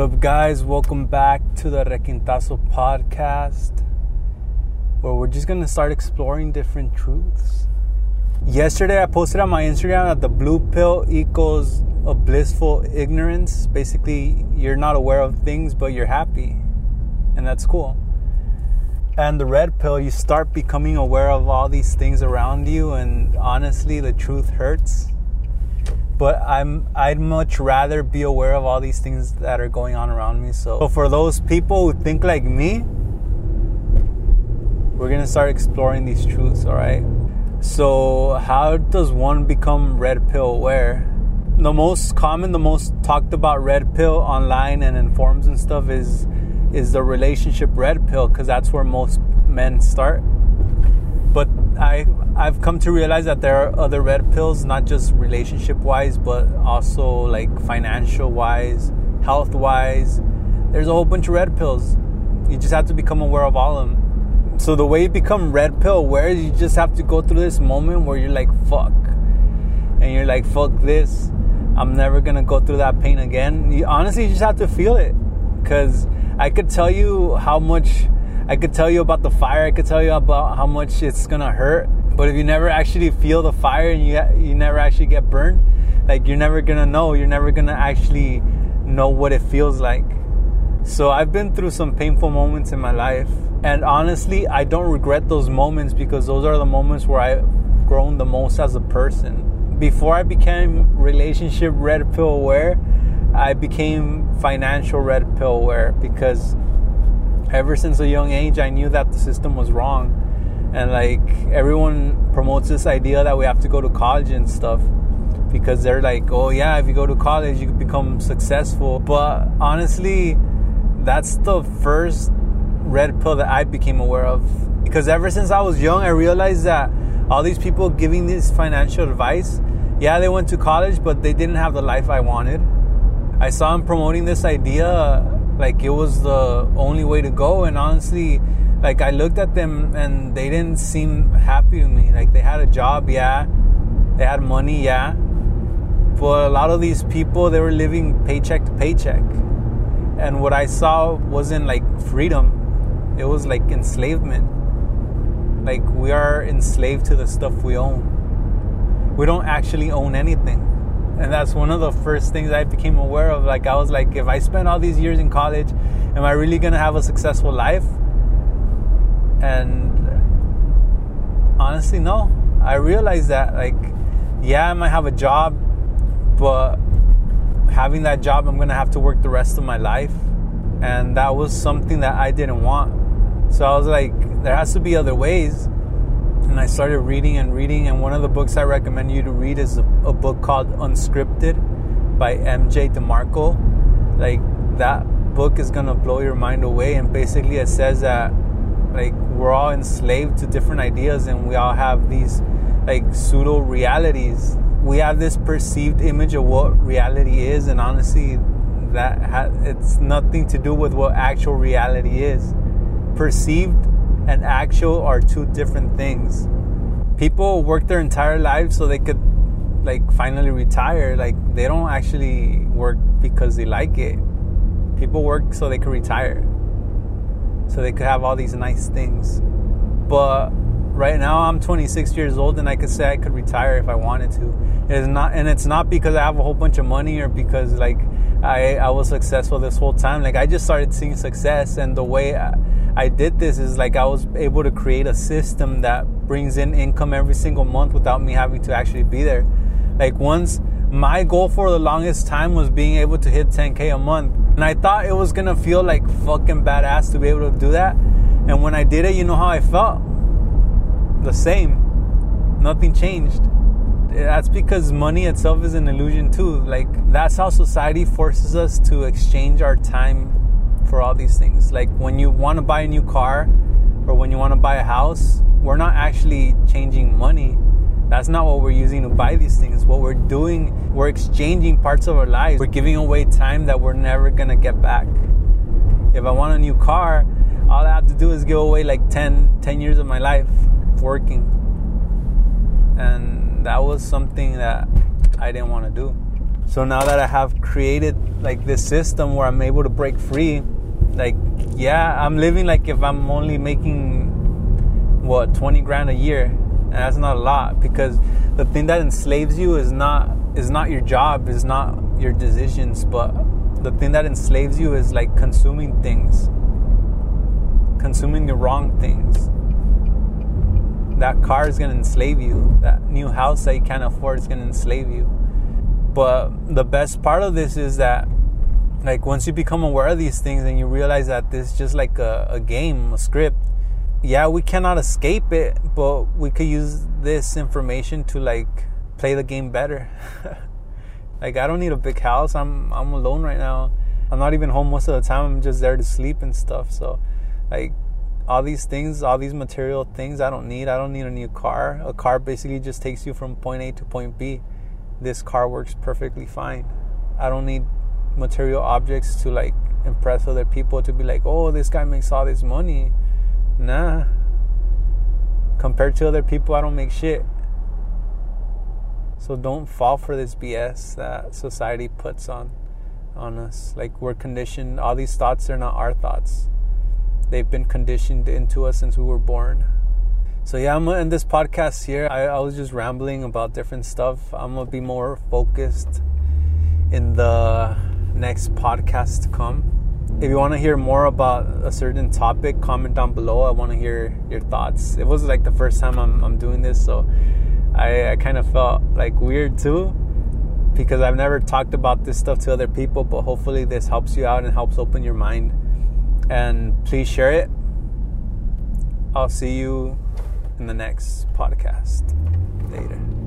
What up, guys? Welcome back to the Requintazo podcast, where we're just gonna start exploring different truths. Yesterday, I posted on my Instagram that the blue pill equals a blissful ignorance. Basically, you're not aware of things, but you're happy, and that's cool. And the red pill, you start becoming aware of all these things around you, and honestly, the truth hurts but I'm I'd much rather be aware of all these things that are going on around me. So, so for those people who think like me, we're gonna start exploring these truths. All right. So how does one become red pill aware? The most common, the most talked about red pill online and in forums and stuff is is the relationship red pill because that's where most men start. I I've come to realize that there are other red pills, not just relationship wise, but also like financial wise, health wise. There's a whole bunch of red pills. You just have to become aware of all of them. So the way you become red pill is you just have to go through this moment where you're like fuck, and you're like fuck this. I'm never gonna go through that pain again. You honestly you just have to feel it, cause I could tell you how much I could tell you about the fire. I could tell you about how much it's gonna hurt. But if you never actually feel the fire and you you never actually get burned, like you're never gonna know. You're never gonna actually know what it feels like. So I've been through some painful moments in my life, and honestly, I don't regret those moments because those are the moments where I've grown the most as a person. Before I became relationship red pill aware, I became financial red pill aware because ever since a young age, I knew that the system was wrong. And like everyone promotes this idea that we have to go to college and stuff because they're like, oh yeah, if you go to college, you become successful. But honestly, that's the first red pill that I became aware of. Because ever since I was young, I realized that all these people giving this financial advice, yeah, they went to college, but they didn't have the life I wanted. I saw them promoting this idea like it was the only way to go and honestly like i looked at them and they didn't seem happy to me. Like they had a job yeah. They had money yeah. But a lot of these people they were living paycheck to paycheck. And what i saw wasn't like freedom. It was like enslavement. Like we are enslaved to the stuff we own. We don't actually own anything and that's one of the first things I became aware of. Like I was like, if I spend all these years in college, am I really gonna have a successful life? And honestly, no. I realized that like, yeah, I might have a job, but having that job, I'm gonna have to work the rest of my life, and that was something that I didn't want. So I was like, there has to be other ways and I started reading and reading. And one of the books I recommend you to read is a, a book called Unscripted by MJ DeMarco. Like that book is gonna blow your mind away. And basically, it says that like we're all enslaved to different ideas, and we all have these like pseudo realities. We have this perceived image of what reality is, and honestly, that ha- it's nothing to do with what actual reality is. Perceived and actual are two different things. People work their entire lives so they could like finally retire. Like they don't actually work because they like it. People work so they could retire. So they could have all these nice things. But right now I'm 26 years old and I could say I could retire if I wanted to. It's not and it's not because I have a whole bunch of money or because like I I was successful this whole time. Like I just started seeing success and the way I, I did this is like I was able to create a system that brings in income every single month without me having to actually be there. Like once my goal for the longest time was being able to hit 10k a month. And I thought it was gonna feel like fucking badass to be able to do that. And when I did it, you know how I felt? The same. Nothing changed. That's because money itself is an illusion too. Like that's how society forces us to exchange our time for all these things. Like when you want to buy a new car or when you want to buy a house, we're not actually changing money. That's not what we're using to buy these things. What we're doing, we're exchanging parts of our lives. We're giving away time that we're never going to get back. If I want a new car, all I have to do is give away like 10, 10 years of my life working. And that was something that I didn't want to do. So now that I have created like this system where I'm able to break free, like yeah, I'm living like if I'm only making what 20 grand a year, and that's not a lot because the thing that enslaves you is not is not your job, is not your decisions, but the thing that enslaves you is like consuming things, consuming the wrong things. That car is gonna enslave you. That new house that you can't afford is gonna enslave you. But the best part of this is that, like, once you become aware of these things and you realize that this is just like a, a game, a script, yeah, we cannot escape it, but we could use this information to like play the game better. like I don't need a big house. I'm I'm alone right now. I'm not even home most of the time. I'm just there to sleep and stuff. So like all these things, all these material things I don't need. I don't need a new car. A car basically just takes you from point A to point B. This car works perfectly fine. I don't need material objects to like impress other people to be like, "Oh, this guy makes all this money." Nah. Compared to other people, I don't make shit. So don't fall for this BS that society puts on on us. Like we're conditioned. All these thoughts are not our thoughts. They've been conditioned into us since we were born. So yeah, I'm gonna end this podcast here. I, I was just rambling about different stuff. I'm gonna be more focused in the next podcast to come. If you want to hear more about a certain topic, comment down below. I want to hear your thoughts. It was like the first time I'm, I'm doing this, so I, I kind of felt like weird too because I've never talked about this stuff to other people, but hopefully this helps you out and helps open your mind. And please share it. I'll see you in the next podcast. Later.